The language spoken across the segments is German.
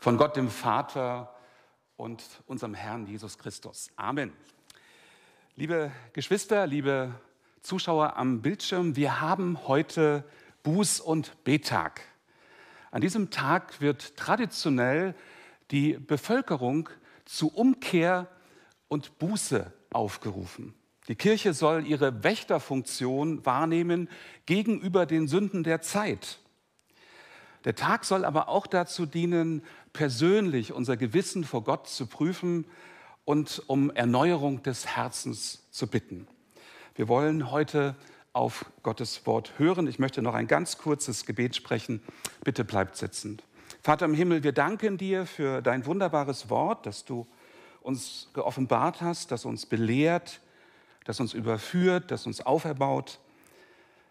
von Gott dem Vater und unserem Herrn Jesus Christus. Amen. Liebe Geschwister, liebe Zuschauer am Bildschirm, wir haben heute Buß- und Betag. An diesem Tag wird traditionell die Bevölkerung zu Umkehr und Buße aufgerufen. Die Kirche soll ihre Wächterfunktion wahrnehmen gegenüber den Sünden der Zeit. Der Tag soll aber auch dazu dienen, persönlich unser Gewissen vor Gott zu prüfen und um Erneuerung des Herzens zu bitten. Wir wollen heute auf Gottes Wort hören. Ich möchte noch ein ganz kurzes Gebet sprechen. Bitte bleibt sitzend. Vater im Himmel, wir danken dir für dein wunderbares Wort, das du uns geoffenbart hast, das uns belehrt, das uns überführt, das uns auferbaut.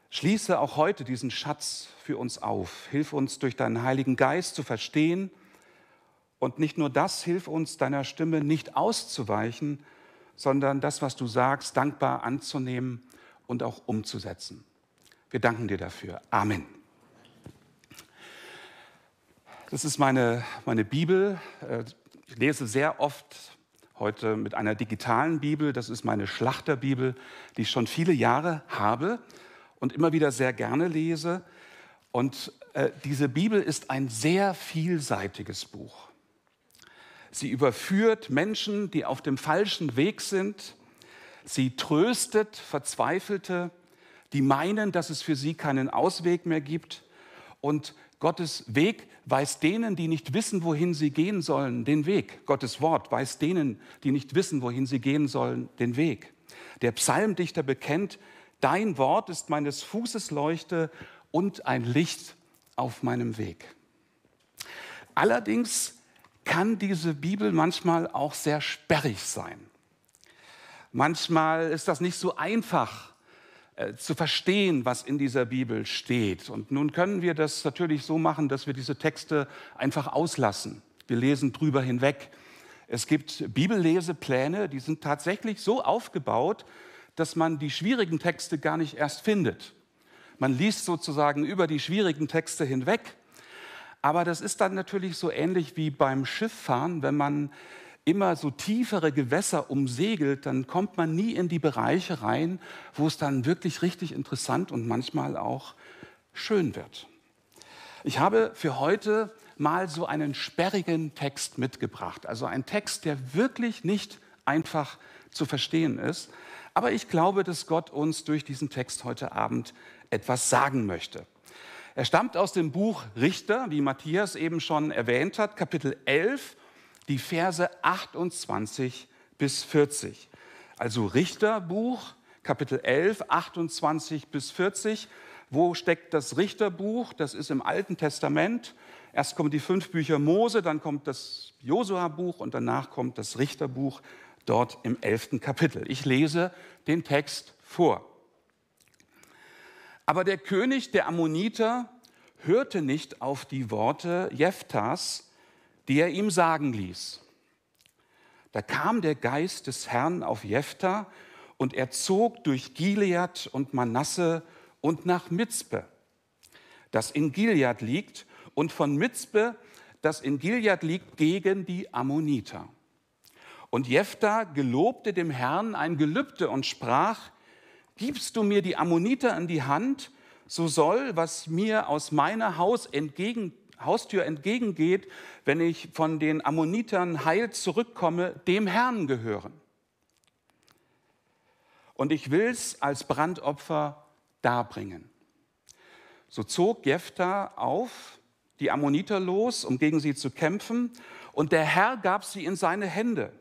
Schließe auch heute diesen Schatz für uns auf. Hilf uns durch deinen Heiligen Geist zu verstehen. Und nicht nur das, hilf uns deiner Stimme nicht auszuweichen, sondern das, was du sagst, dankbar anzunehmen und auch umzusetzen. Wir danken dir dafür. Amen. Das ist meine, meine Bibel. Ich lese sehr oft heute mit einer digitalen Bibel. Das ist meine Schlachterbibel, die ich schon viele Jahre habe und immer wieder sehr gerne lese. Und äh, diese Bibel ist ein sehr vielseitiges Buch. Sie überführt Menschen, die auf dem falschen Weg sind. Sie tröstet Verzweifelte, die meinen, dass es für sie keinen Ausweg mehr gibt. Und Gottes Weg weist denen, die nicht wissen, wohin sie gehen sollen, den Weg. Gottes Wort weist denen, die nicht wissen, wohin sie gehen sollen, den Weg. Der Psalmdichter bekennt, dein Wort ist meines Fußes Leuchte und ein Licht auf meinem Weg. Allerdings kann diese Bibel manchmal auch sehr sperrig sein. Manchmal ist das nicht so einfach äh, zu verstehen, was in dieser Bibel steht. Und nun können wir das natürlich so machen, dass wir diese Texte einfach auslassen. Wir lesen drüber hinweg. Es gibt Bibellesepläne, die sind tatsächlich so aufgebaut, dass man die schwierigen Texte gar nicht erst findet. Man liest sozusagen über die schwierigen Texte hinweg. Aber das ist dann natürlich so ähnlich wie beim Schifffahren, wenn man immer so tiefere Gewässer umsegelt, dann kommt man nie in die Bereiche rein, wo es dann wirklich richtig interessant und manchmal auch schön wird. Ich habe für heute mal so einen sperrigen Text mitgebracht, also ein Text, der wirklich nicht einfach zu verstehen ist. Aber ich glaube, dass Gott uns durch diesen Text heute Abend etwas sagen möchte. Er stammt aus dem Buch Richter, wie Matthias eben schon erwähnt hat, Kapitel 11 die Verse 28 bis 40. Also Richterbuch, Kapitel 11, 28 bis 40. Wo steckt das Richterbuch? Das ist im Alten Testament. Erst kommen die fünf Bücher Mose, dann kommt das Josua-Buch und danach kommt das Richterbuch dort im elften Kapitel. Ich lese den Text vor. Aber der König der Ammoniter hörte nicht auf die Worte Jephthas, die er ihm sagen ließ. Da kam der Geist des Herrn auf Jephthah und er zog durch Gilead und Manasse und nach Mizpe, das in Gilead liegt, und von Mizpe, das in Gilead liegt, gegen die Ammoniter. Und Jephthah gelobte dem Herrn ein Gelübde und sprach, gibst du mir die Ammoniter in die Hand, so soll, was mir aus meiner Haus entgegen Haustür entgegengeht, wenn ich von den Ammonitern heil zurückkomme, dem Herrn gehören. Und ich will es als Brandopfer darbringen. So zog Jephthah auf die Ammoniter los, um gegen sie zu kämpfen, und der Herr gab sie in seine Hände.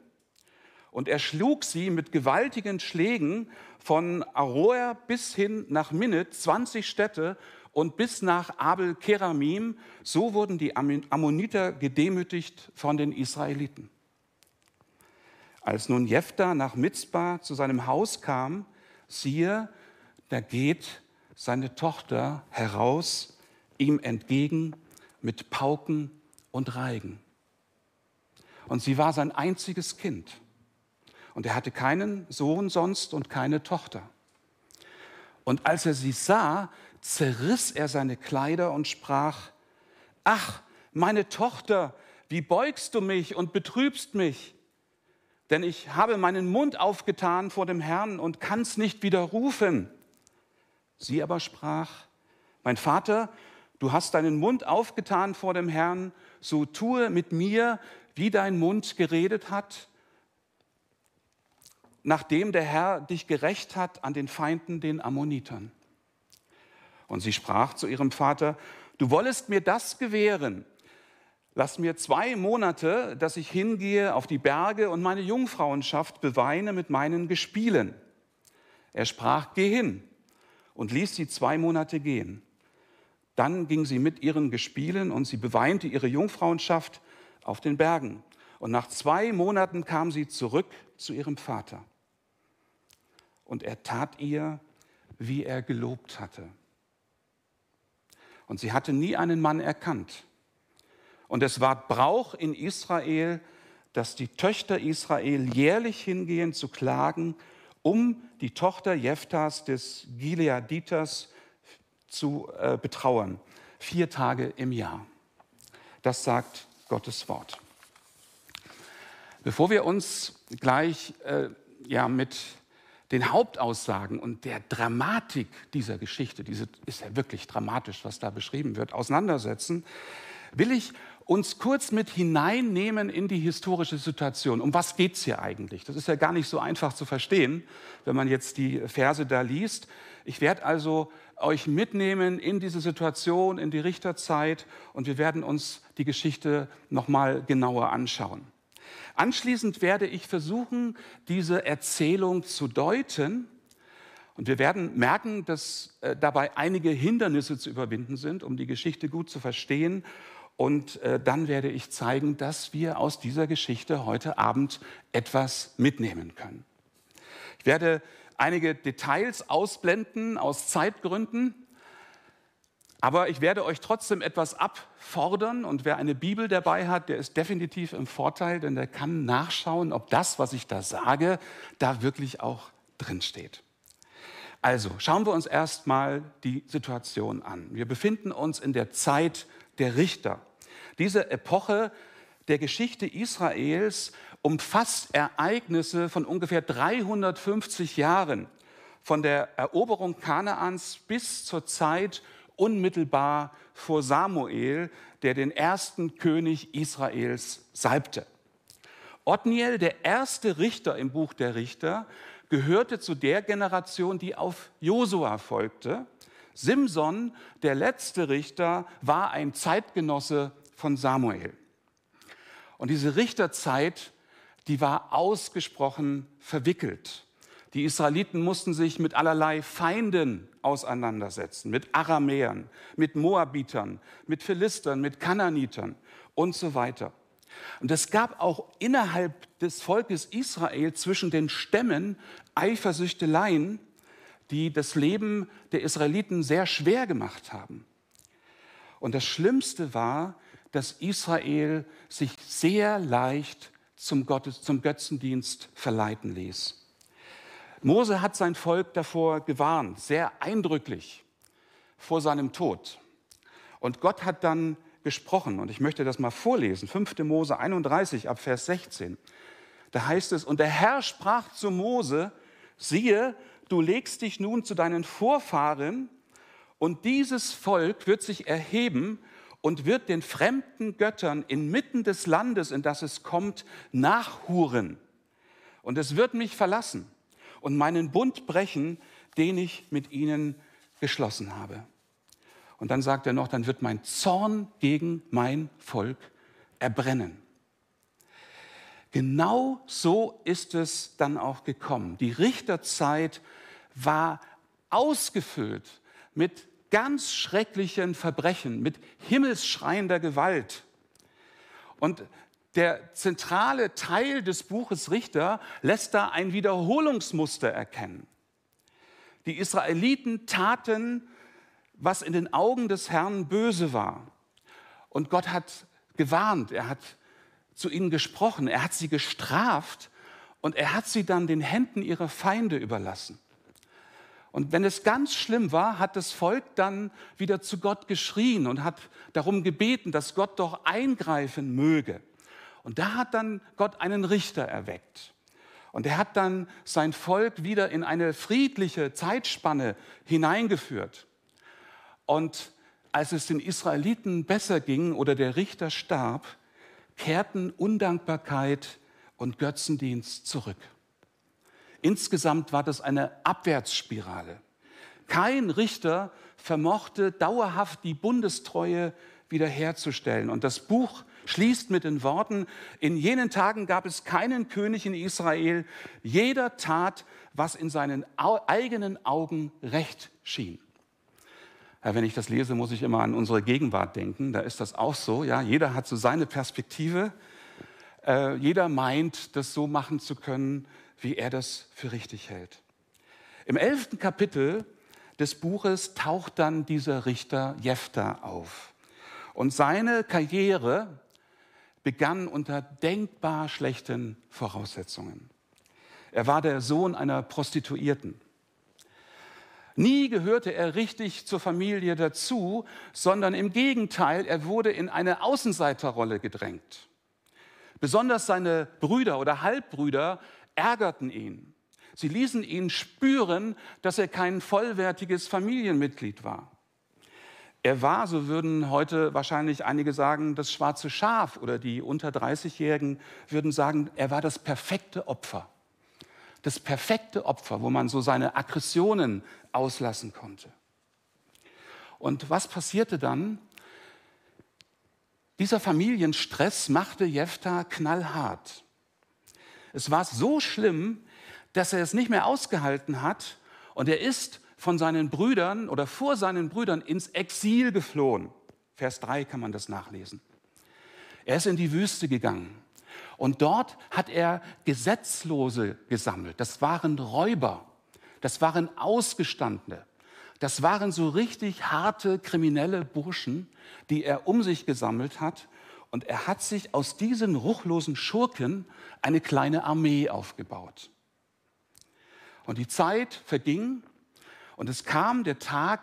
Und er schlug sie mit gewaltigen Schlägen von Aroer bis hin nach Minnet, 20 Städte, und bis nach Abel Keramim. So wurden die Ammoniter gedemütigt von den Israeliten. Als nun Jephthah nach Mitzbah zu seinem Haus kam, siehe, da geht seine Tochter heraus ihm entgegen mit Pauken und Reigen. Und sie war sein einziges Kind. Und er hatte keinen Sohn sonst und keine Tochter. Und als er sie sah, zerriss er seine Kleider und sprach, ach, meine Tochter, wie beugst du mich und betrübst mich? Denn ich habe meinen Mund aufgetan vor dem Herrn und kann's nicht widerrufen. Sie aber sprach, mein Vater, du hast deinen Mund aufgetan vor dem Herrn, so tue mit mir, wie dein Mund geredet hat, nachdem der Herr dich gerecht hat an den Feinden, den Ammonitern. Und sie sprach zu ihrem Vater, du wollest mir das gewähren, Lass mir zwei Monate, dass ich hingehe auf die Berge und meine Jungfrauenschaft beweine mit meinen Gespielen. Er sprach, geh hin und ließ sie zwei Monate gehen. Dann ging sie mit ihren Gespielen und sie beweinte ihre Jungfrauenschaft auf den Bergen. Und nach zwei Monaten kam sie zurück zu ihrem Vater. Und er tat ihr, wie er gelobt hatte. Und sie hatte nie einen Mann erkannt. Und es war Brauch in Israel, dass die Töchter Israel jährlich hingehen zu klagen, um die Tochter Jephthas des Gileaditers zu äh, betrauern. Vier Tage im Jahr. Das sagt Gottes Wort. Bevor wir uns gleich äh, ja, mit den Hauptaussagen und der Dramatik dieser Geschichte, diese ist ja wirklich dramatisch, was da beschrieben wird, auseinandersetzen, will ich uns kurz mit hineinnehmen in die historische Situation. Um was geht es hier eigentlich? Das ist ja gar nicht so einfach zu verstehen, wenn man jetzt die Verse da liest. Ich werde also euch mitnehmen in diese Situation, in die Richterzeit und wir werden uns die Geschichte nochmal genauer anschauen. Anschließend werde ich versuchen, diese Erzählung zu deuten. Und wir werden merken, dass äh, dabei einige Hindernisse zu überwinden sind, um die Geschichte gut zu verstehen. Und äh, dann werde ich zeigen, dass wir aus dieser Geschichte heute Abend etwas mitnehmen können. Ich werde einige Details ausblenden aus Zeitgründen, aber ich werde euch trotzdem etwas abfordern und wer eine Bibel dabei hat, der ist definitiv im Vorteil, denn der kann nachschauen, ob das, was ich da sage, da wirklich auch drin steht. Also schauen wir uns erstmal die Situation an. Wir befinden uns in der Zeit der Richter. Diese Epoche der Geschichte Israels umfasst Ereignisse von ungefähr 350 Jahren, von der Eroberung Kanaans bis zur Zeit unmittelbar vor Samuel, der den ersten König Israels salbte. Othniel, der erste Richter im Buch der Richter, gehörte zu der Generation, die auf Josua folgte. Simson, der letzte Richter, war ein Zeitgenosse von Samuel. Und diese Richterzeit, die war ausgesprochen verwickelt. Die Israeliten mussten sich mit allerlei Feinden auseinandersetzen, mit Aramäern, mit Moabitern, mit Philistern, mit Kananitern und so weiter. Und es gab auch innerhalb des Volkes Israel zwischen den Stämmen Eifersüchteleien, die das Leben der Israeliten sehr schwer gemacht haben. Und das Schlimmste war, dass Israel sich sehr leicht zum, Gottes, zum Götzendienst verleiten ließ. Mose hat sein Volk davor gewarnt, sehr eindrücklich vor seinem Tod. Und Gott hat dann gesprochen, und ich möchte das mal vorlesen, 5. Mose 31 ab Vers 16. Da heißt es, und der Herr sprach zu Mose, siehe, du legst dich nun zu deinen Vorfahren, und dieses Volk wird sich erheben und wird den fremden Göttern inmitten des Landes, in das es kommt, nachhuren. Und es wird mich verlassen und meinen Bund brechen, den ich mit ihnen geschlossen habe. Und dann sagt er noch, dann wird mein Zorn gegen mein Volk erbrennen. Genau so ist es dann auch gekommen. Die Richterzeit war ausgefüllt mit ganz schrecklichen Verbrechen, mit himmelsschreiender Gewalt. Und der zentrale Teil des Buches Richter lässt da ein Wiederholungsmuster erkennen. Die Israeliten taten, was in den Augen des Herrn böse war. Und Gott hat gewarnt, er hat zu ihnen gesprochen, er hat sie gestraft und er hat sie dann den Händen ihrer Feinde überlassen. Und wenn es ganz schlimm war, hat das Volk dann wieder zu Gott geschrien und hat darum gebeten, dass Gott doch eingreifen möge. Und da hat dann Gott einen Richter erweckt. Und er hat dann sein Volk wieder in eine friedliche Zeitspanne hineingeführt. Und als es den Israeliten besser ging oder der Richter starb, kehrten Undankbarkeit und Götzendienst zurück. Insgesamt war das eine Abwärtsspirale. Kein Richter vermochte dauerhaft die Bundestreue wiederherzustellen. Und das Buch schließt mit den Worten, in jenen Tagen gab es keinen König in Israel, jeder tat, was in seinen eigenen Augen recht schien. Ja, wenn ich das lese, muss ich immer an unsere Gegenwart denken. Da ist das auch so. Ja, jeder hat so seine Perspektive. Äh, jeder meint, das so machen zu können, wie er das für richtig hält. Im elften Kapitel des Buches taucht dann dieser Richter Jephtha auf. Und seine Karriere begann unter denkbar schlechten Voraussetzungen. Er war der Sohn einer Prostituierten. Nie gehörte er richtig zur Familie dazu, sondern im Gegenteil, er wurde in eine Außenseiterrolle gedrängt. Besonders seine Brüder oder Halbbrüder ärgerten ihn. Sie ließen ihn spüren, dass er kein vollwertiges Familienmitglied war. Er war, so würden heute wahrscheinlich einige sagen, das schwarze Schaf oder die unter 30-Jährigen würden sagen, er war das perfekte Opfer. Das perfekte Opfer, wo man so seine Aggressionen auslassen konnte. Und was passierte dann? Dieser Familienstress machte Jephtha knallhart. Es war so schlimm, dass er es nicht mehr ausgehalten hat und er ist von seinen Brüdern oder vor seinen Brüdern ins Exil geflohen. Vers 3 kann man das nachlesen. Er ist in die Wüste gegangen und dort hat er Gesetzlose gesammelt. Das waren Räuber, das waren Ausgestandene, das waren so richtig harte kriminelle Burschen, die er um sich gesammelt hat und er hat sich aus diesen ruchlosen Schurken eine kleine Armee aufgebaut. Und die Zeit verging und es kam der Tag,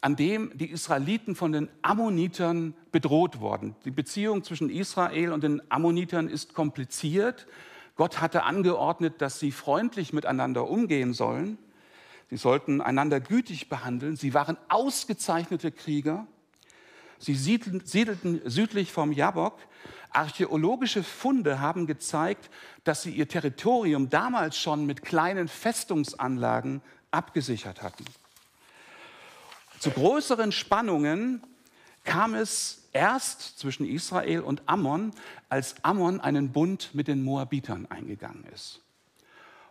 an dem die Israeliten von den Ammonitern bedroht wurden. Die Beziehung zwischen Israel und den Ammonitern ist kompliziert. Gott hatte angeordnet, dass sie freundlich miteinander umgehen sollen. Sie sollten einander gütig behandeln. Sie waren ausgezeichnete Krieger. Sie siedelten südlich vom Jabok. Archäologische Funde haben gezeigt, dass sie ihr Territorium damals schon mit kleinen Festungsanlagen abgesichert hatten. Zu größeren Spannungen kam es erst zwischen Israel und Ammon, als Ammon einen Bund mit den Moabitern eingegangen ist.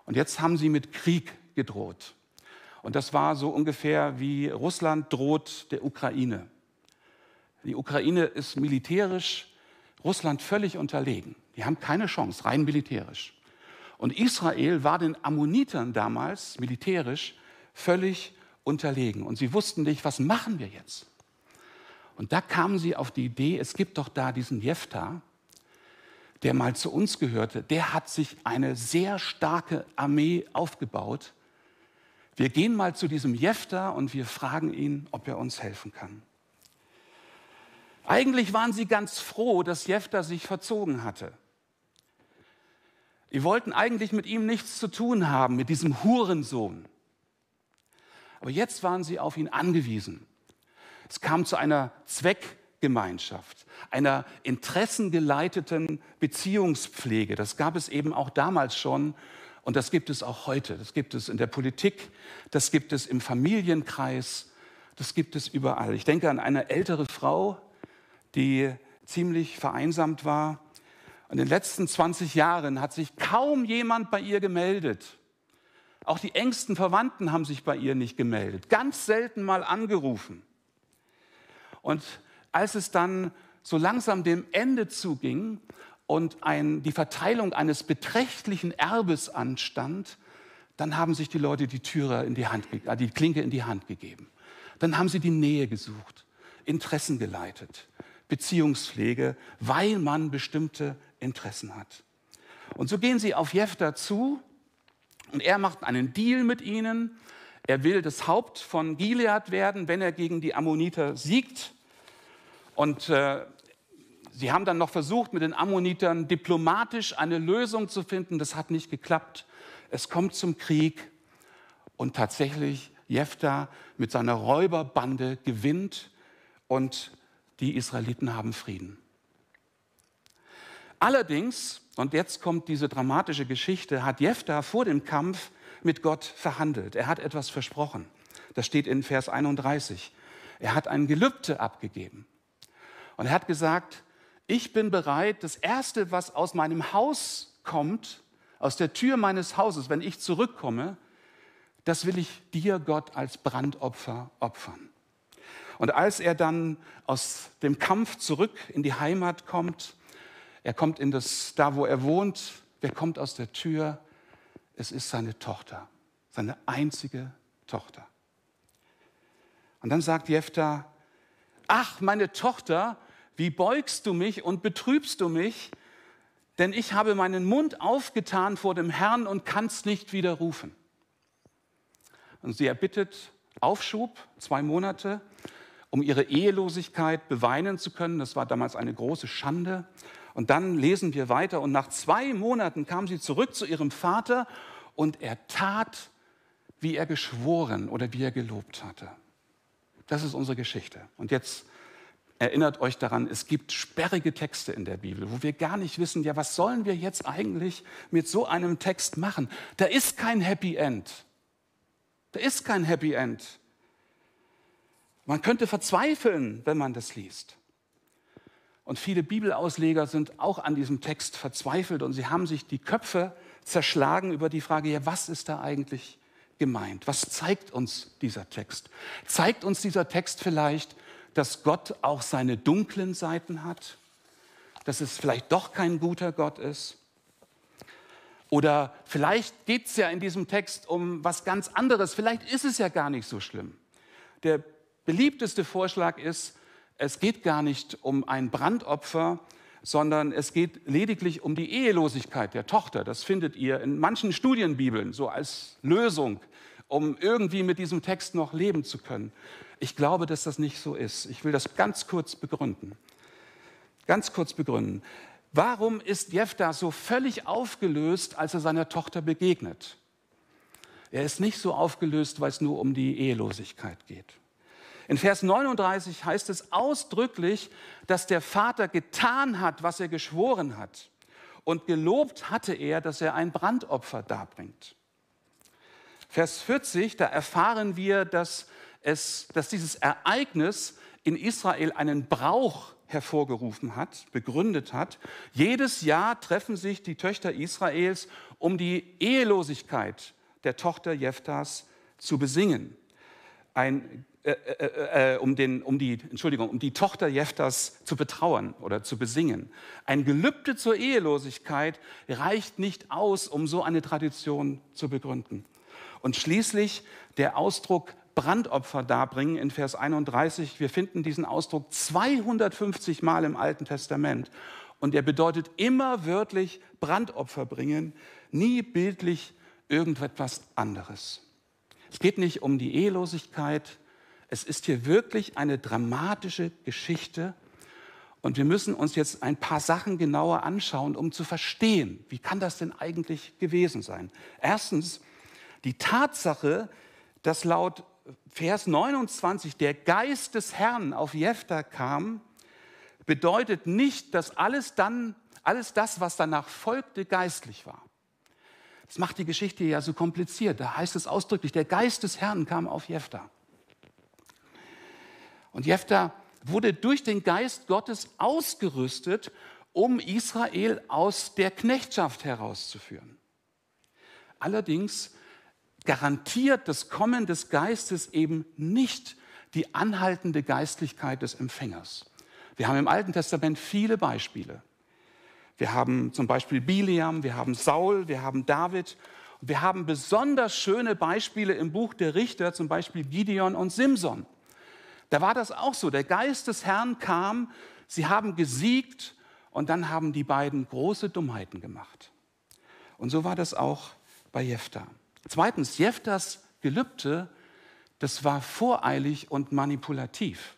Und jetzt haben sie mit Krieg gedroht. Und das war so ungefähr wie Russland droht der Ukraine. Die Ukraine ist militärisch Russland völlig unterlegen. Die haben keine Chance, rein militärisch. Und Israel war den Ammonitern damals militärisch völlig unterlegen. Und sie wussten nicht, was machen wir jetzt? Und da kamen sie auf die Idee, es gibt doch da diesen Jephtha, der mal zu uns gehörte, der hat sich eine sehr starke Armee aufgebaut. Wir gehen mal zu diesem Jephtha und wir fragen ihn, ob er uns helfen kann. Eigentlich waren sie ganz froh, dass Jephtha sich verzogen hatte. Die wollten eigentlich mit ihm nichts zu tun haben, mit diesem Hurensohn. Aber jetzt waren sie auf ihn angewiesen. Es kam zu einer Zweckgemeinschaft, einer interessengeleiteten Beziehungspflege. Das gab es eben auch damals schon und das gibt es auch heute. Das gibt es in der Politik, das gibt es im Familienkreis, das gibt es überall. Ich denke an eine ältere Frau, die ziemlich vereinsamt war. In den letzten 20 Jahren hat sich kaum jemand bei ihr gemeldet. Auch die engsten Verwandten haben sich bei ihr nicht gemeldet. Ganz selten mal angerufen. Und als es dann so langsam dem Ende zuging und ein, die Verteilung eines beträchtlichen Erbes anstand, dann haben sich die Leute die Türe in die Hand, äh, die Klinke in die Hand gegeben. Dann haben sie die Nähe gesucht, Interessen geleitet. Beziehungspflege, weil man bestimmte Interessen hat. Und so gehen sie auf Jefter zu und er macht einen Deal mit ihnen. Er will das Haupt von Gilead werden, wenn er gegen die Ammoniter siegt. Und äh, sie haben dann noch versucht, mit den Ammonitern diplomatisch eine Lösung zu finden. Das hat nicht geklappt. Es kommt zum Krieg und tatsächlich Jephthah mit seiner Räuberbande gewinnt und die Israeliten haben Frieden. Allerdings, und jetzt kommt diese dramatische Geschichte, hat Jephthah vor dem Kampf mit Gott verhandelt. Er hat etwas versprochen. Das steht in Vers 31. Er hat ein Gelübde abgegeben. Und er hat gesagt, ich bin bereit, das Erste, was aus meinem Haus kommt, aus der Tür meines Hauses, wenn ich zurückkomme, das will ich dir, Gott, als Brandopfer opfern. Und als er dann aus dem Kampf zurück in die Heimat kommt, er kommt in das, da wo er wohnt, wer kommt aus der Tür? Es ist seine Tochter, seine einzige Tochter. Und dann sagt Jephthah, ach, meine Tochter, wie beugst du mich und betrübst du mich? Denn ich habe meinen Mund aufgetan vor dem Herrn und kann es nicht widerrufen. Und sie erbittet Aufschub, zwei Monate, um ihre Ehelosigkeit beweinen zu können. Das war damals eine große Schande. Und dann lesen wir weiter. Und nach zwei Monaten kam sie zurück zu ihrem Vater und er tat, wie er geschworen oder wie er gelobt hatte. Das ist unsere Geschichte. Und jetzt erinnert euch daran, es gibt sperrige Texte in der Bibel, wo wir gar nicht wissen, ja, was sollen wir jetzt eigentlich mit so einem Text machen? Da ist kein Happy End. Da ist kein Happy End. Man könnte verzweifeln, wenn man das liest. Und viele Bibelausleger sind auch an diesem Text verzweifelt und sie haben sich die Köpfe zerschlagen über die Frage, ja, was ist da eigentlich gemeint? Was zeigt uns dieser Text? Zeigt uns dieser Text vielleicht, dass Gott auch seine dunklen Seiten hat? Dass es vielleicht doch kein guter Gott ist? Oder vielleicht geht es ja in diesem Text um was ganz anderes. Vielleicht ist es ja gar nicht so schlimm. Der beliebteste Vorschlag ist, es geht gar nicht um ein Brandopfer, sondern es geht lediglich um die Ehelosigkeit der Tochter. Das findet ihr in manchen Studienbibeln so als Lösung, um irgendwie mit diesem Text noch leben zu können. Ich glaube, dass das nicht so ist. Ich will das ganz kurz begründen. Ganz kurz begründen. Warum ist Jephthah so völlig aufgelöst, als er seiner Tochter begegnet? Er ist nicht so aufgelöst, weil es nur um die Ehelosigkeit geht. In Vers 39 heißt es ausdrücklich, dass der Vater getan hat, was er geschworen hat. Und gelobt hatte er, dass er ein Brandopfer darbringt. Vers 40, da erfahren wir, dass, es, dass dieses Ereignis in Israel einen Brauch hervorgerufen hat, begründet hat. Jedes Jahr treffen sich die Töchter Israels, um die Ehelosigkeit der Tochter Jephthas zu besingen. Ein äh, äh, äh, um, den, um, die, Entschuldigung, um die Tochter Jeftas zu betrauern oder zu besingen. Ein Gelübde zur Ehelosigkeit reicht nicht aus, um so eine Tradition zu begründen. Und schließlich der Ausdruck Brandopfer darbringen in Vers 31. Wir finden diesen Ausdruck 250 Mal im Alten Testament. Und er bedeutet immer wörtlich Brandopfer bringen, nie bildlich irgendetwas anderes. Es geht nicht um die Ehelosigkeit, es ist hier wirklich eine dramatische Geschichte und wir müssen uns jetzt ein paar Sachen genauer anschauen, um zu verstehen, wie kann das denn eigentlich gewesen sein. Erstens, die Tatsache, dass laut Vers 29 der Geist des Herrn auf Jephthah kam, bedeutet nicht, dass alles dann, alles das, was danach folgte, geistlich war. Das macht die Geschichte ja so kompliziert. Da heißt es ausdrücklich, der Geist des Herrn kam auf Jephthah. Und Jephthah wurde durch den Geist Gottes ausgerüstet, um Israel aus der Knechtschaft herauszuführen. Allerdings garantiert das Kommen des Geistes eben nicht die anhaltende Geistlichkeit des Empfängers. Wir haben im Alten Testament viele Beispiele. Wir haben zum Beispiel Biliam, wir haben Saul, wir haben David. Wir haben besonders schöne Beispiele im Buch der Richter, zum Beispiel Gideon und Simson. Da war das auch so. Der Geist des Herrn kam, sie haben gesiegt und dann haben die beiden große Dummheiten gemacht. Und so war das auch bei Jephthah. Zweitens, Jephthas Gelübde, das war voreilig und manipulativ.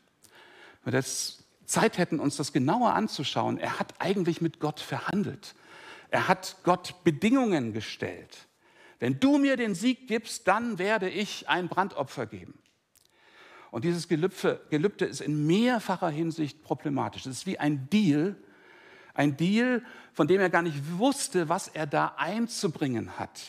Wenn wir jetzt Zeit hätten, uns das genauer anzuschauen, er hat eigentlich mit Gott verhandelt. Er hat Gott Bedingungen gestellt. Wenn du mir den Sieg gibst, dann werde ich ein Brandopfer geben. Und dieses Gelübde, Gelübde ist in mehrfacher Hinsicht problematisch. Es ist wie ein Deal, ein Deal, von dem er gar nicht wusste, was er da einzubringen hat.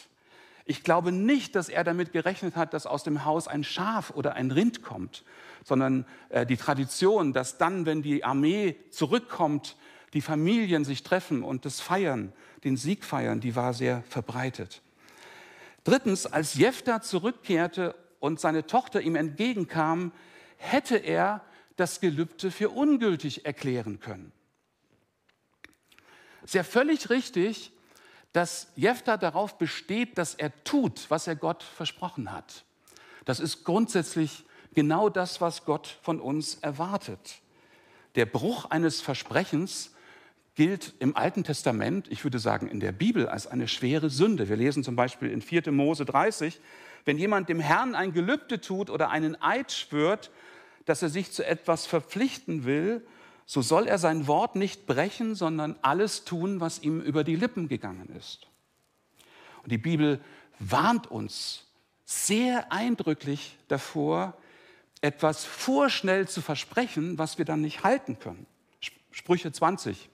Ich glaube nicht, dass er damit gerechnet hat, dass aus dem Haus ein Schaf oder ein Rind kommt, sondern äh, die Tradition, dass dann, wenn die Armee zurückkommt, die Familien sich treffen und das feiern, den Sieg feiern, die war sehr verbreitet. Drittens, als Jephtha zurückkehrte und seine Tochter ihm entgegenkam, hätte er das Gelübde für ungültig erklären können. Es ist ja völlig richtig, dass Jephtha darauf besteht, dass er tut, was er Gott versprochen hat. Das ist grundsätzlich genau das, was Gott von uns erwartet. Der Bruch eines Versprechens gilt im Alten Testament, ich würde sagen in der Bibel, als eine schwere Sünde. Wir lesen zum Beispiel in 4. Mose 30, wenn jemand dem Herrn ein Gelübde tut oder einen Eid schwört, dass er sich zu etwas verpflichten will, so soll er sein Wort nicht brechen, sondern alles tun, was ihm über die Lippen gegangen ist. Und die Bibel warnt uns sehr eindrücklich davor, etwas vorschnell zu versprechen, was wir dann nicht halten können. Sprüche 20.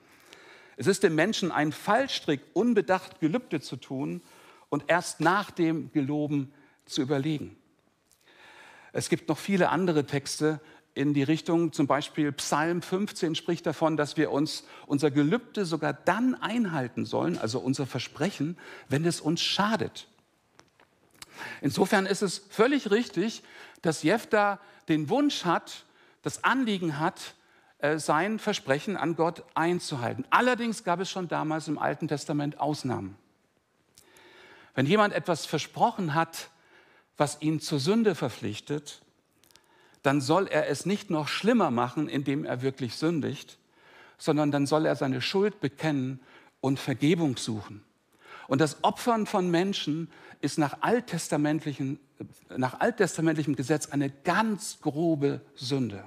Es ist dem Menschen ein Fallstrick, unbedacht Gelübde zu tun und erst nach dem Geloben zu überlegen. Es gibt noch viele andere Texte in die Richtung, zum Beispiel Psalm 15 spricht davon, dass wir uns unser Gelübde sogar dann einhalten sollen, also unser Versprechen, wenn es uns schadet. Insofern ist es völlig richtig, dass Jephtha den Wunsch hat, das Anliegen hat, äh, sein Versprechen an Gott einzuhalten. Allerdings gab es schon damals im Alten Testament Ausnahmen. Wenn jemand etwas versprochen hat, was ihn zur Sünde verpflichtet, dann soll er es nicht noch schlimmer machen, indem er wirklich sündigt, sondern dann soll er seine Schuld bekennen und Vergebung suchen. Und das Opfern von Menschen ist nach, alttestamentlichen, nach alttestamentlichem Gesetz eine ganz grobe Sünde.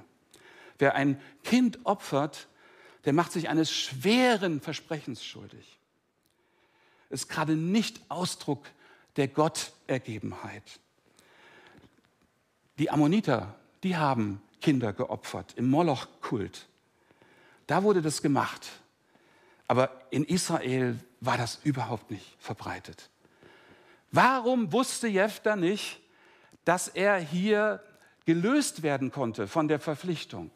Wer ein Kind opfert, der macht sich eines schweren Versprechens schuldig. Ist gerade nicht Ausdruck der Gottergebenheit. Die Ammoniter, die haben Kinder geopfert im Moloch-Kult. Da wurde das gemacht. Aber in Israel war das überhaupt nicht verbreitet. Warum wusste Jephtha nicht, dass er hier gelöst werden konnte von der Verpflichtung?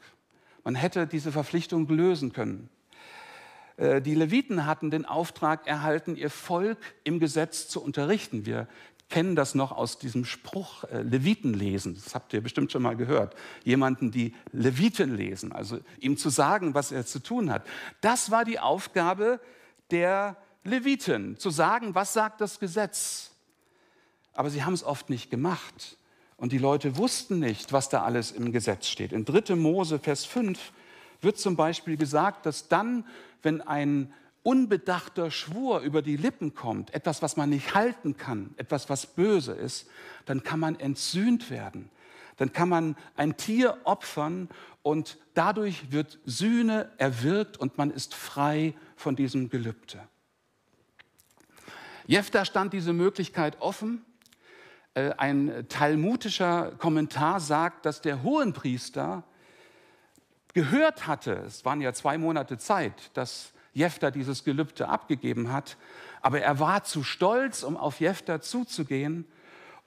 Man hätte diese Verpflichtung lösen können. Äh, die Leviten hatten den Auftrag erhalten, ihr Volk im Gesetz zu unterrichten. Wir kennen das noch aus diesem Spruch äh, Leviten lesen. Das habt ihr bestimmt schon mal gehört. Jemanden, die Leviten lesen, also ihm zu sagen, was er zu tun hat. Das war die Aufgabe der Leviten, zu sagen, was sagt das Gesetz. Aber sie haben es oft nicht gemacht. Und die Leute wussten nicht, was da alles im Gesetz steht. In 3. Mose, Vers 5 wird zum Beispiel gesagt, dass dann, wenn ein unbedachter Schwur über die Lippen kommt, etwas, was man nicht halten kann, etwas, was böse ist, dann kann man entsühnt werden. Dann kann man ein Tier opfern und dadurch wird Sühne erwirkt und man ist frei von diesem Gelübde. Jephtha stand diese Möglichkeit offen. Äh, ein talmudischer Kommentar sagt, dass der Hohenpriester gehört hatte, es waren ja zwei Monate Zeit, dass Jephtha dieses Gelübde abgegeben hat. Aber er war zu stolz, um auf Jephtha zuzugehen.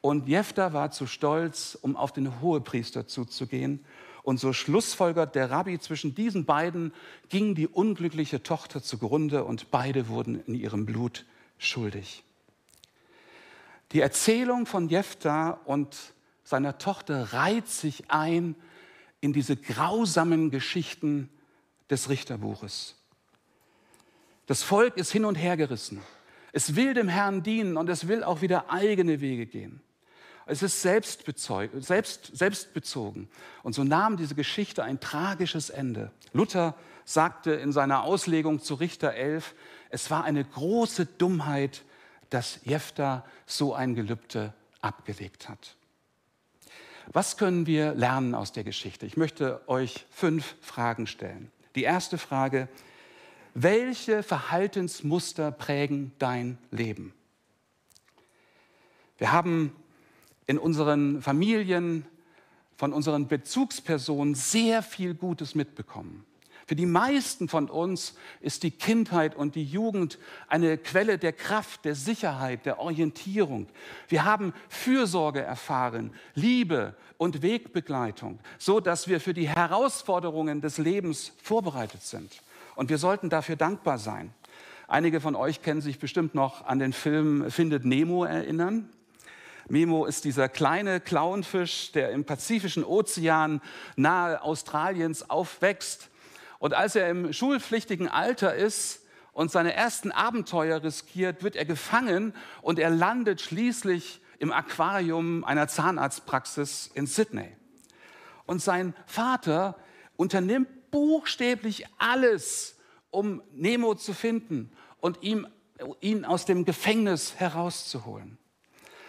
Und Jephtha war zu stolz, um auf den Hohepriester zuzugehen. Und so schlussfolgert der Rabbi, zwischen diesen beiden ging die unglückliche Tochter zugrunde und beide wurden in ihrem Blut schuldig. Die Erzählung von Jephtha und seiner Tochter reiht sich ein in diese grausamen Geschichten des Richterbuches. Das Volk ist hin und her gerissen. Es will dem Herrn dienen und es will auch wieder eigene Wege gehen. Es ist selbst, selbstbezogen. Und so nahm diese Geschichte ein tragisches Ende. Luther sagte in seiner Auslegung zu Richter 11, es war eine große Dummheit, dass Jephthah so ein Gelübde abgelegt hat. Was können wir lernen aus der Geschichte? Ich möchte euch fünf Fragen stellen. Die erste Frage, welche Verhaltensmuster prägen dein Leben? Wir haben in unseren Familien von unseren Bezugspersonen sehr viel Gutes mitbekommen. Für die meisten von uns ist die Kindheit und die Jugend eine Quelle der Kraft, der Sicherheit, der Orientierung. Wir haben Fürsorge erfahren, Liebe und Wegbegleitung, so dass wir für die Herausforderungen des Lebens vorbereitet sind. Und wir sollten dafür dankbar sein. Einige von euch kennen sich bestimmt noch an den Film Findet Nemo erinnern. Memo ist dieser kleine Clownfisch, der im Pazifischen Ozean nahe Australiens aufwächst und als er im schulpflichtigen Alter ist und seine ersten Abenteuer riskiert, wird er gefangen und er landet schließlich im Aquarium einer Zahnarztpraxis in Sydney. Und sein Vater unternimmt buchstäblich alles, um Nemo zu finden und ihm, ihn aus dem Gefängnis herauszuholen.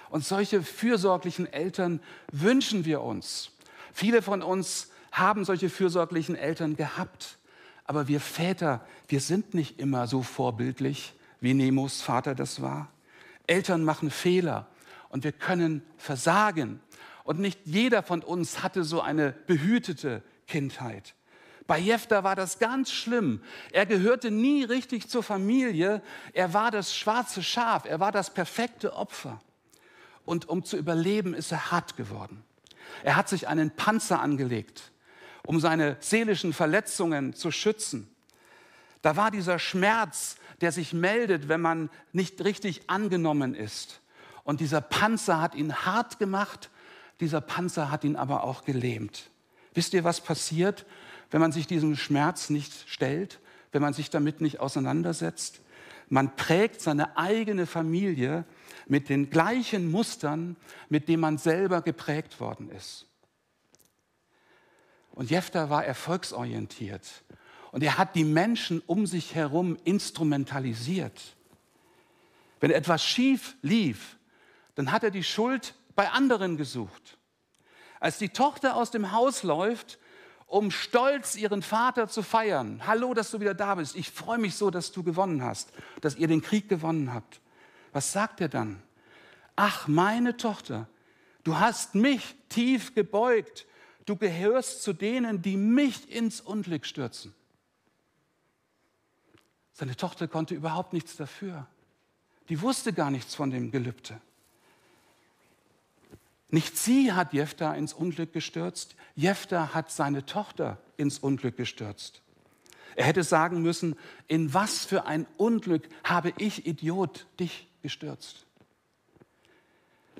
Und solche fürsorglichen Eltern wünschen wir uns. Viele von uns haben solche fürsorglichen Eltern gehabt. Aber wir Väter, wir sind nicht immer so vorbildlich, wie Nemos Vater das war. Eltern machen Fehler und wir können versagen. Und nicht jeder von uns hatte so eine behütete Kindheit. Bei Jefter war das ganz schlimm. Er gehörte nie richtig zur Familie. Er war das schwarze Schaf. Er war das perfekte Opfer. Und um zu überleben, ist er hart geworden. Er hat sich einen Panzer angelegt um seine seelischen Verletzungen zu schützen. Da war dieser Schmerz, der sich meldet, wenn man nicht richtig angenommen ist. Und dieser Panzer hat ihn hart gemacht, dieser Panzer hat ihn aber auch gelähmt. Wisst ihr, was passiert, wenn man sich diesem Schmerz nicht stellt, wenn man sich damit nicht auseinandersetzt? Man prägt seine eigene Familie mit den gleichen Mustern, mit denen man selber geprägt worden ist. Und Jephtha war erfolgsorientiert. Und er hat die Menschen um sich herum instrumentalisiert. Wenn etwas schief lief, dann hat er die Schuld bei anderen gesucht. Als die Tochter aus dem Haus läuft, um stolz ihren Vater zu feiern, hallo, dass du wieder da bist, ich freue mich so, dass du gewonnen hast, dass ihr den Krieg gewonnen habt. Was sagt er dann? Ach, meine Tochter, du hast mich tief gebeugt du gehörst zu denen, die mich ins Unglück stürzen. Seine Tochter konnte überhaupt nichts dafür. Die wusste gar nichts von dem Gelübde. Nicht sie hat Jephtha ins Unglück gestürzt, Jephtha hat seine Tochter ins Unglück gestürzt. Er hätte sagen müssen, in was für ein Unglück habe ich, Idiot, dich gestürzt?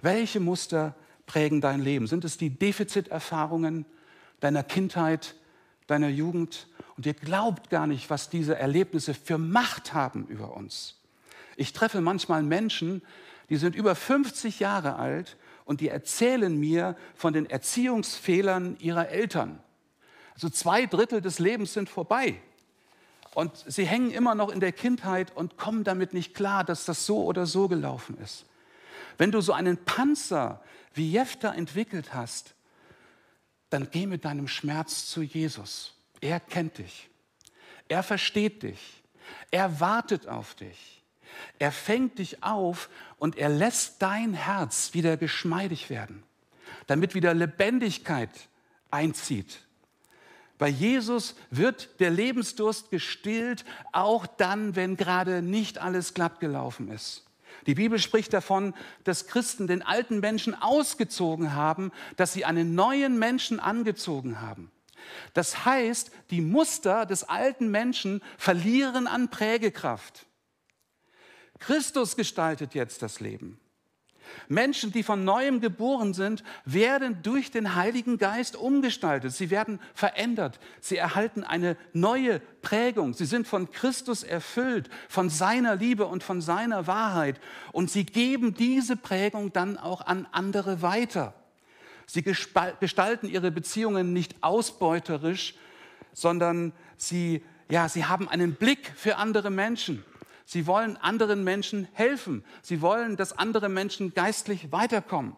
Welche Muster prägen dein Leben? Sind es die Defiziterfahrungen deiner Kindheit, deiner Jugend? Und ihr glaubt gar nicht, was diese Erlebnisse für Macht haben über uns. Ich treffe manchmal Menschen, die sind über 50 Jahre alt und die erzählen mir von den Erziehungsfehlern ihrer Eltern. Also zwei Drittel des Lebens sind vorbei. Und sie hängen immer noch in der Kindheit und kommen damit nicht klar, dass das so oder so gelaufen ist. Wenn du so einen Panzer wie Jephtha entwickelt hast, dann geh mit deinem Schmerz zu Jesus. Er kennt dich. Er versteht dich. Er wartet auf dich. Er fängt dich auf und er lässt dein Herz wieder geschmeidig werden, damit wieder Lebendigkeit einzieht. Bei Jesus wird der Lebensdurst gestillt, auch dann, wenn gerade nicht alles glatt gelaufen ist. Die Bibel spricht davon, dass Christen den alten Menschen ausgezogen haben, dass sie einen neuen Menschen angezogen haben. Das heißt, die Muster des alten Menschen verlieren an Prägekraft. Christus gestaltet jetzt das Leben. Menschen, die von neuem geboren sind, werden durch den Heiligen Geist umgestaltet. Sie werden verändert. Sie erhalten eine neue Prägung. Sie sind von Christus erfüllt, von seiner Liebe und von seiner Wahrheit. Und sie geben diese Prägung dann auch an andere weiter. Sie gestalten ihre Beziehungen nicht ausbeuterisch, sondern sie, ja, sie haben einen Blick für andere Menschen. Sie wollen anderen Menschen helfen. Sie wollen, dass andere Menschen geistlich weiterkommen.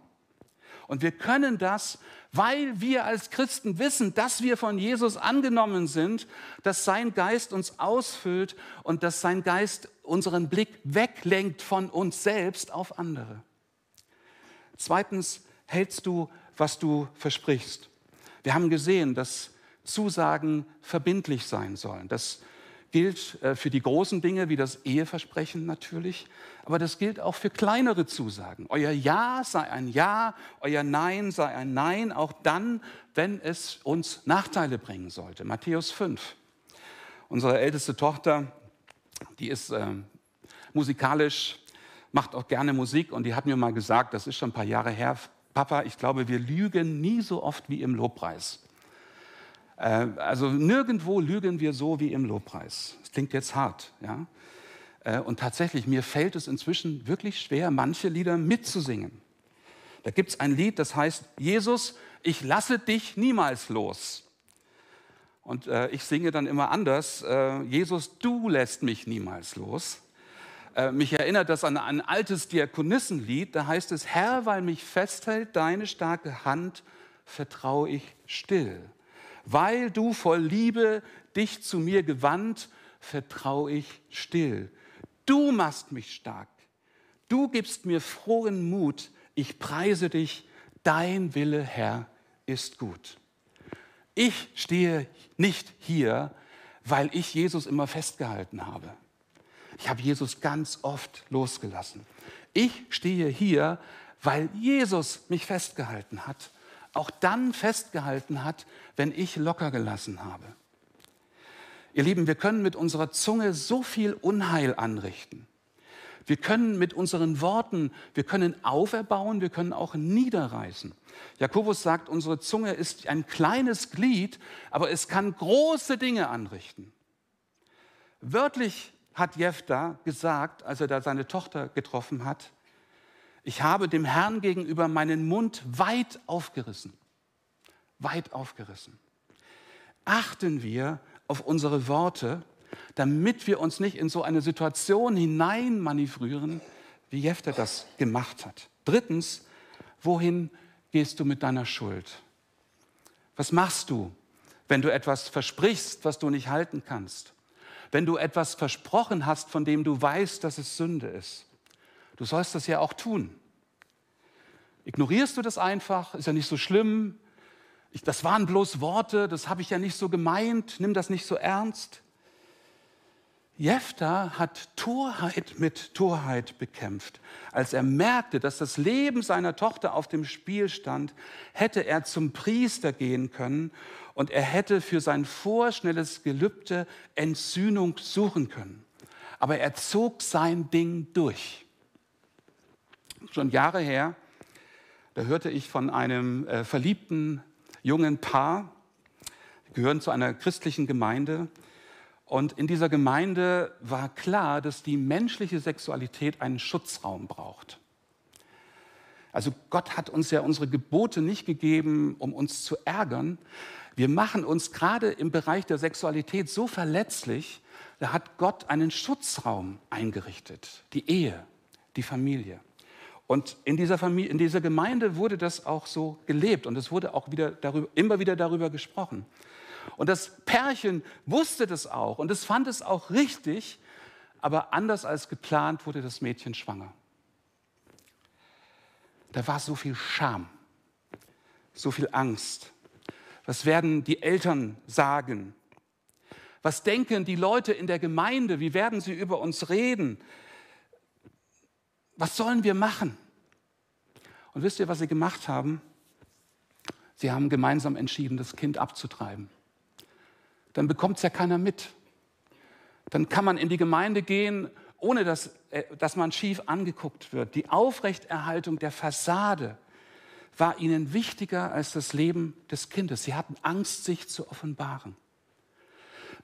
Und wir können das, weil wir als Christen wissen, dass wir von Jesus angenommen sind, dass sein Geist uns ausfüllt und dass sein Geist unseren Blick weglenkt von uns selbst auf andere. Zweitens, hältst du, was du versprichst. Wir haben gesehen, dass Zusagen verbindlich sein sollen. Das gilt äh, für die großen Dinge wie das Eheversprechen natürlich, aber das gilt auch für kleinere Zusagen. Euer Ja sei ein Ja, euer Nein sei ein Nein, auch dann, wenn es uns Nachteile bringen sollte. Matthäus 5. Unsere älteste Tochter, die ist äh, musikalisch, macht auch gerne Musik und die hat mir mal gesagt, das ist schon ein paar Jahre her, Papa, ich glaube, wir lügen nie so oft wie im Lobpreis. Äh, also nirgendwo lügen wir so wie im Lobpreis. Das klingt jetzt hart, ja. Äh, und tatsächlich, mir fällt es inzwischen wirklich schwer, manche Lieder mitzusingen. Da gibt es ein Lied, das heißt, Jesus, ich lasse dich niemals los. Und äh, ich singe dann immer anders, äh, Jesus, du lässt mich niemals los. Äh, mich erinnert das an ein altes Diakonissenlied, da heißt es, Herr, weil mich festhält deine starke Hand, vertraue ich still. Weil du voll Liebe dich zu mir gewandt, vertraue ich still. Du machst mich stark. Du gibst mir frohen Mut. Ich preise dich. Dein Wille, Herr, ist gut. Ich stehe nicht hier, weil ich Jesus immer festgehalten habe. Ich habe Jesus ganz oft losgelassen. Ich stehe hier, weil Jesus mich festgehalten hat auch dann festgehalten hat, wenn ich locker gelassen habe. Ihr Lieben, wir können mit unserer Zunge so viel Unheil anrichten. Wir können mit unseren Worten, wir können auferbauen, wir können auch niederreißen. Jakobus sagt, unsere Zunge ist ein kleines Glied, aber es kann große Dinge anrichten. Wörtlich hat Jephtha gesagt, als er da seine Tochter getroffen hat, ich habe dem Herrn gegenüber meinen Mund weit aufgerissen. Weit aufgerissen. Achten wir auf unsere Worte, damit wir uns nicht in so eine Situation hineinmanövrieren, wie Jefter das gemacht hat. Drittens, wohin gehst du mit deiner Schuld? Was machst du, wenn du etwas versprichst, was du nicht halten kannst? Wenn du etwas versprochen hast, von dem du weißt, dass es Sünde ist? Du sollst das ja auch tun. Ignorierst du das einfach? Ist ja nicht so schlimm. Ich, das waren bloß Worte, das habe ich ja nicht so gemeint. Nimm das nicht so ernst. Jephtha hat Torheit mit Torheit bekämpft. Als er merkte, dass das Leben seiner Tochter auf dem Spiel stand, hätte er zum Priester gehen können und er hätte für sein vorschnelles Gelübde Entsühnung suchen können. Aber er zog sein Ding durch schon Jahre her, da hörte ich von einem äh, verliebten jungen Paar, die gehören zu einer christlichen Gemeinde. Und in dieser Gemeinde war klar, dass die menschliche Sexualität einen Schutzraum braucht. Also Gott hat uns ja unsere Gebote nicht gegeben, um uns zu ärgern. Wir machen uns gerade im Bereich der Sexualität so verletzlich, da hat Gott einen Schutzraum eingerichtet, die Ehe, die Familie. Und in dieser, Familie, in dieser Gemeinde wurde das auch so gelebt und es wurde auch wieder darüber, immer wieder darüber gesprochen. Und das Pärchen wusste das auch und es fand es auch richtig, aber anders als geplant wurde das Mädchen schwanger. Da war so viel Scham, so viel Angst. Was werden die Eltern sagen? Was denken die Leute in der Gemeinde? Wie werden sie über uns reden? Was sollen wir machen? Und wisst ihr, was sie gemacht haben? Sie haben gemeinsam entschieden, das Kind abzutreiben. Dann bekommt es ja keiner mit. Dann kann man in die Gemeinde gehen, ohne dass, äh, dass man schief angeguckt wird. Die Aufrechterhaltung der Fassade war ihnen wichtiger als das Leben des Kindes. Sie hatten Angst, sich zu offenbaren.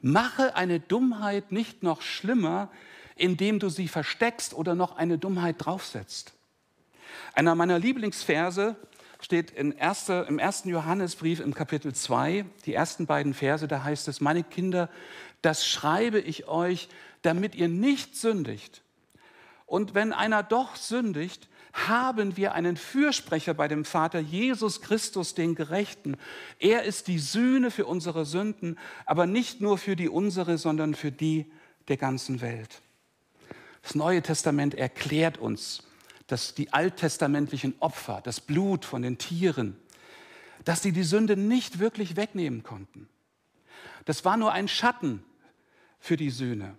Mache eine Dummheit nicht noch schlimmer, indem du sie versteckst oder noch eine Dummheit draufsetzt. Einer meiner Lieblingsverse steht in erste, im ersten Johannesbrief im Kapitel 2, die ersten beiden Verse, da heißt es, meine Kinder, das schreibe ich euch, damit ihr nicht sündigt. Und wenn einer doch sündigt, haben wir einen Fürsprecher bei dem Vater, Jesus Christus, den Gerechten. Er ist die Sühne für unsere Sünden, aber nicht nur für die unsere, sondern für die der ganzen Welt. Das Neue Testament erklärt uns, dass die alttestamentlichen Opfer, das Blut von den Tieren, dass sie die Sünde nicht wirklich wegnehmen konnten. Das war nur ein Schatten für die Sühne.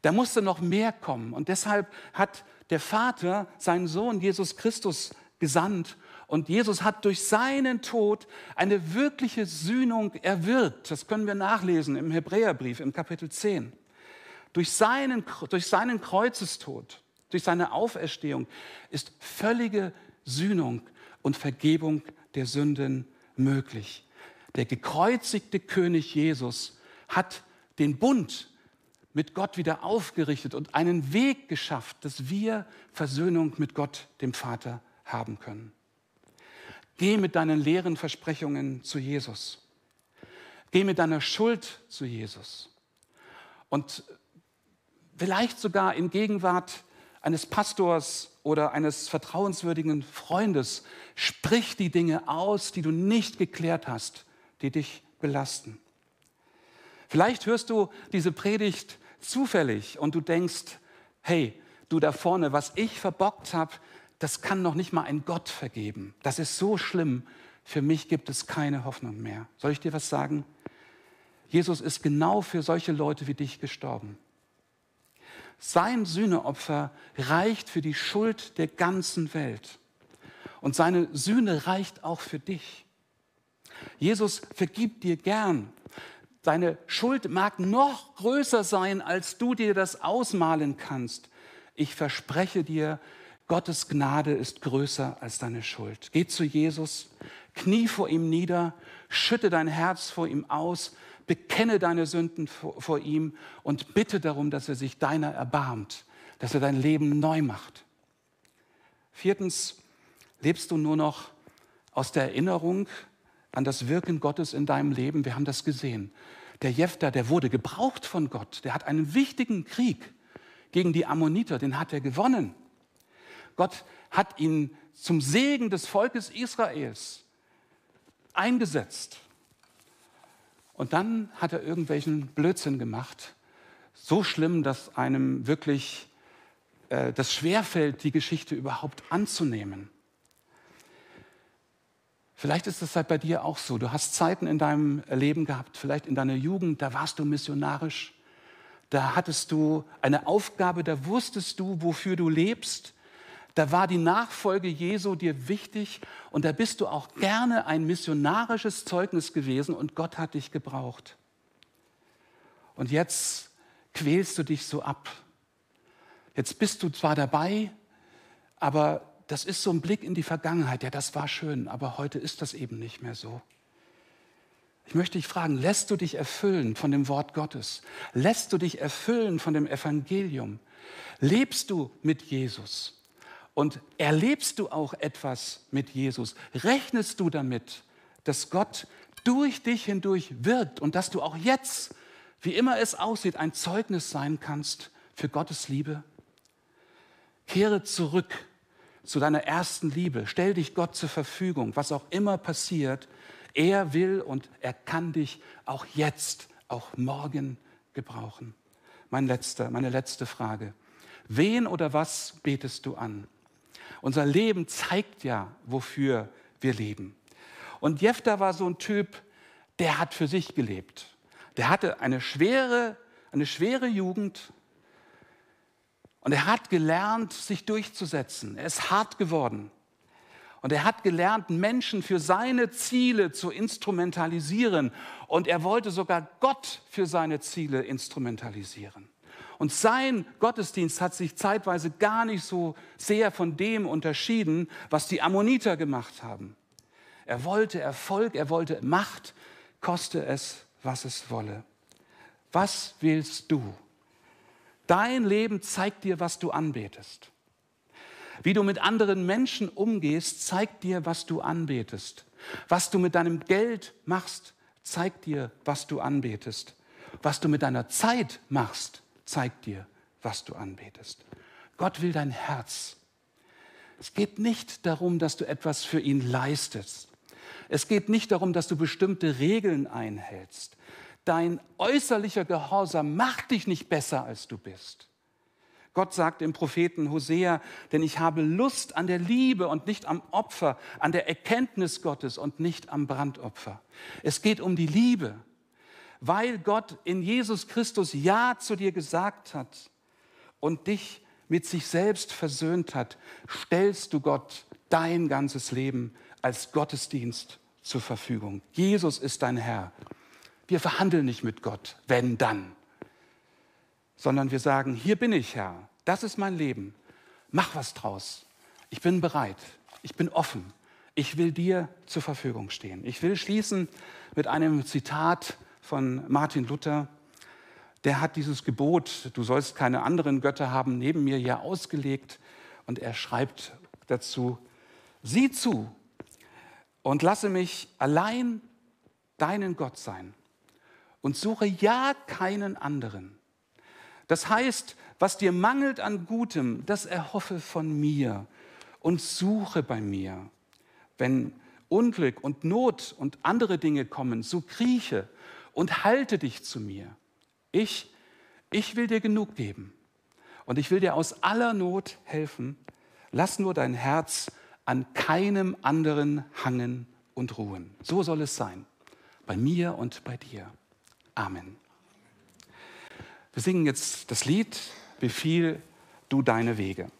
Da musste noch mehr kommen. Und deshalb hat der Vater seinen Sohn Jesus Christus gesandt. Und Jesus hat durch seinen Tod eine wirkliche Sühnung erwirkt. Das können wir nachlesen im Hebräerbrief im Kapitel 10. Durch seinen, durch seinen Kreuzestod, durch seine Auferstehung ist völlige Sühnung und Vergebung der Sünden möglich. Der gekreuzigte König Jesus hat den Bund mit Gott wieder aufgerichtet und einen Weg geschafft, dass wir Versöhnung mit Gott, dem Vater, haben können. Geh mit deinen leeren Versprechungen zu Jesus. Geh mit deiner Schuld zu Jesus. Und vielleicht sogar in Gegenwart eines Pastors oder eines vertrauenswürdigen Freundes, sprich die Dinge aus, die du nicht geklärt hast, die dich belasten. Vielleicht hörst du diese Predigt zufällig und du denkst, hey, du da vorne, was ich verbockt habe, das kann noch nicht mal ein Gott vergeben. Das ist so schlimm. Für mich gibt es keine Hoffnung mehr. Soll ich dir was sagen? Jesus ist genau für solche Leute wie dich gestorben. Sein Sühneopfer reicht für die Schuld der ganzen Welt. Und seine Sühne reicht auch für dich. Jesus vergibt dir gern. Deine Schuld mag noch größer sein, als du dir das ausmalen kannst. Ich verspreche dir, Gottes Gnade ist größer als deine Schuld. Geh zu Jesus, knie vor ihm nieder, schütte dein Herz vor ihm aus, bekenne deine Sünden vor, vor ihm und bitte darum, dass er sich deiner erbarmt, dass er dein Leben neu macht. Viertens, lebst du nur noch aus der Erinnerung an das Wirken Gottes in deinem Leben. Wir haben das gesehen. Der Jephtha, der wurde gebraucht von Gott. Der hat einen wichtigen Krieg gegen die Ammoniter, den hat er gewonnen. Gott hat ihn zum Segen des Volkes Israels eingesetzt. Und dann hat er irgendwelchen Blödsinn gemacht. So schlimm, dass einem wirklich äh, das schwerfällt, die Geschichte überhaupt anzunehmen. Vielleicht ist es halt bei dir auch so. Du hast Zeiten in deinem Leben gehabt, vielleicht in deiner Jugend, da warst du missionarisch. Da hattest du eine Aufgabe, da wusstest du, wofür du lebst. Da war die Nachfolge Jesu dir wichtig und da bist du auch gerne ein missionarisches Zeugnis gewesen und Gott hat dich gebraucht. Und jetzt quälst du dich so ab. Jetzt bist du zwar dabei, aber das ist so ein Blick in die Vergangenheit. Ja, das war schön, aber heute ist das eben nicht mehr so. Ich möchte dich fragen, lässt du dich erfüllen von dem Wort Gottes? Lässt du dich erfüllen von dem Evangelium? Lebst du mit Jesus? Und erlebst du auch etwas mit Jesus? Rechnest du damit, dass Gott durch dich hindurch wirkt und dass du auch jetzt, wie immer es aussieht, ein Zeugnis sein kannst für Gottes Liebe? Kehre zurück zu deiner ersten Liebe. Stell dich Gott zur Verfügung, was auch immer passiert. Er will und er kann dich auch jetzt, auch morgen gebrauchen. Mein letzter, meine letzte Frage. Wen oder was betest du an? Unser Leben zeigt ja, wofür wir leben. Und Jefta war so ein Typ, der hat für sich gelebt. Der hatte eine schwere, eine schwere Jugend, und er hat gelernt, sich durchzusetzen. Er ist hart geworden. Und er hat gelernt, Menschen für seine Ziele zu instrumentalisieren. Und er wollte sogar Gott für seine Ziele instrumentalisieren. Und sein Gottesdienst hat sich zeitweise gar nicht so sehr von dem unterschieden, was die Ammoniter gemacht haben. Er wollte Erfolg, er wollte Macht, koste es, was es wolle. Was willst du? Dein Leben zeigt dir, was du anbetest. Wie du mit anderen Menschen umgehst, zeigt dir, was du anbetest. Was du mit deinem Geld machst, zeigt dir, was du anbetest. Was du mit deiner Zeit machst, zeigt dir, was du anbetest. Gott will dein Herz. Es geht nicht darum, dass du etwas für ihn leistest. Es geht nicht darum, dass du bestimmte Regeln einhältst. Dein äußerlicher Gehorsam macht dich nicht besser, als du bist. Gott sagt im Propheten Hosea, denn ich habe Lust an der Liebe und nicht am Opfer, an der Erkenntnis Gottes und nicht am Brandopfer. Es geht um die Liebe, weil Gott in Jesus Christus Ja zu dir gesagt hat und dich mit sich selbst versöhnt hat, stellst du Gott dein ganzes Leben als Gottesdienst zur Verfügung. Jesus ist dein Herr. Wir verhandeln nicht mit Gott, wenn dann sondern wir sagen, hier bin ich, Herr, das ist mein Leben, mach was draus. Ich bin bereit, ich bin offen, ich will dir zur Verfügung stehen. Ich will schließen mit einem Zitat von Martin Luther. Der hat dieses Gebot, du sollst keine anderen Götter haben, neben mir ja ausgelegt. Und er schreibt dazu, sieh zu und lasse mich allein deinen Gott sein und suche ja keinen anderen. Das heißt, was dir mangelt an Gutem, das erhoffe von mir und suche bei mir. Wenn Unglück und Not und andere Dinge kommen, so krieche und halte dich zu mir. Ich, ich will dir genug geben und ich will dir aus aller Not helfen. Lass nur dein Herz an keinem anderen hangen und ruhen. So soll es sein, bei mir und bei dir. Amen. Wir singen jetzt das Lied, befiehl du deine Wege.